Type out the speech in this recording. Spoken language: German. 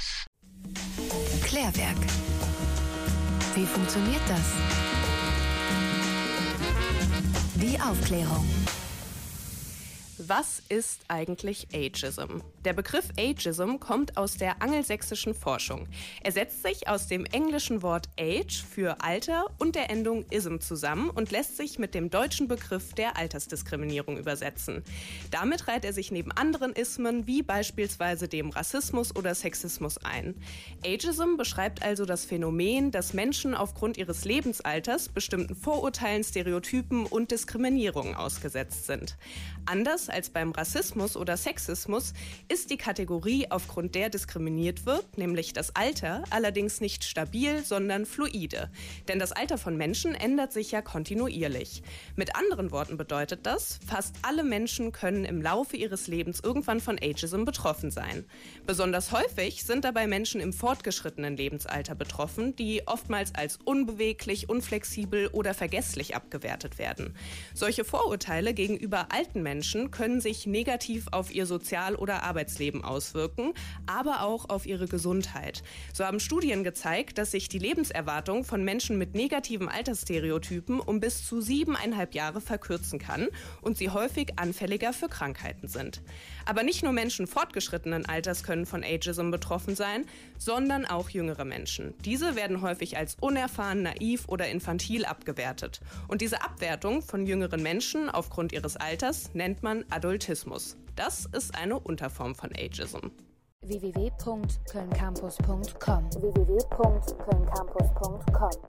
Campus. Klärwerk. Wie funktioniert das? Die Aufklärung. Was ist eigentlich Ageism? Der Begriff Ageism kommt aus der angelsächsischen Forschung. Er setzt sich aus dem englischen Wort age für Alter und der Endung ism zusammen und lässt sich mit dem deutschen Begriff der Altersdiskriminierung übersetzen. Damit reiht er sich neben anderen Ismen wie beispielsweise dem Rassismus oder Sexismus ein. Ageism beschreibt also das Phänomen, dass Menschen aufgrund ihres Lebensalters bestimmten Vorurteilen, Stereotypen und Diskriminierungen ausgesetzt sind. Anders als beim Rassismus oder Sexismus ist die Kategorie, aufgrund der diskriminiert wird, nämlich das Alter, allerdings nicht stabil, sondern fluide. Denn das Alter von Menschen ändert sich ja kontinuierlich. Mit anderen Worten bedeutet das, fast alle Menschen können im Laufe ihres Lebens irgendwann von Ageism betroffen sein. Besonders häufig sind dabei Menschen im fortgeschrittenen Lebensalter betroffen, die oftmals als unbeweglich, unflexibel oder vergesslich abgewertet werden. Solche Vorurteile gegenüber alten Menschen können sich negativ auf ihr Sozial- oder Arbeitsleben auswirken, aber auch auf ihre Gesundheit. So haben Studien gezeigt, dass sich die Lebenserwartung von Menschen mit negativen Altersstereotypen um bis zu siebeneinhalb Jahre verkürzen kann und sie häufig anfälliger für Krankheiten sind. Aber nicht nur Menschen fortgeschrittenen Alters können von Ageism betroffen sein, sondern auch jüngere Menschen. Diese werden häufig als unerfahren, naiv oder infantil abgewertet. Und diese Abwertung von jüngeren Menschen aufgrund ihres Alters nennt man Adultismus. Das ist eine Unterform von Ageism. www.kölncampus.com www.kölncampus.com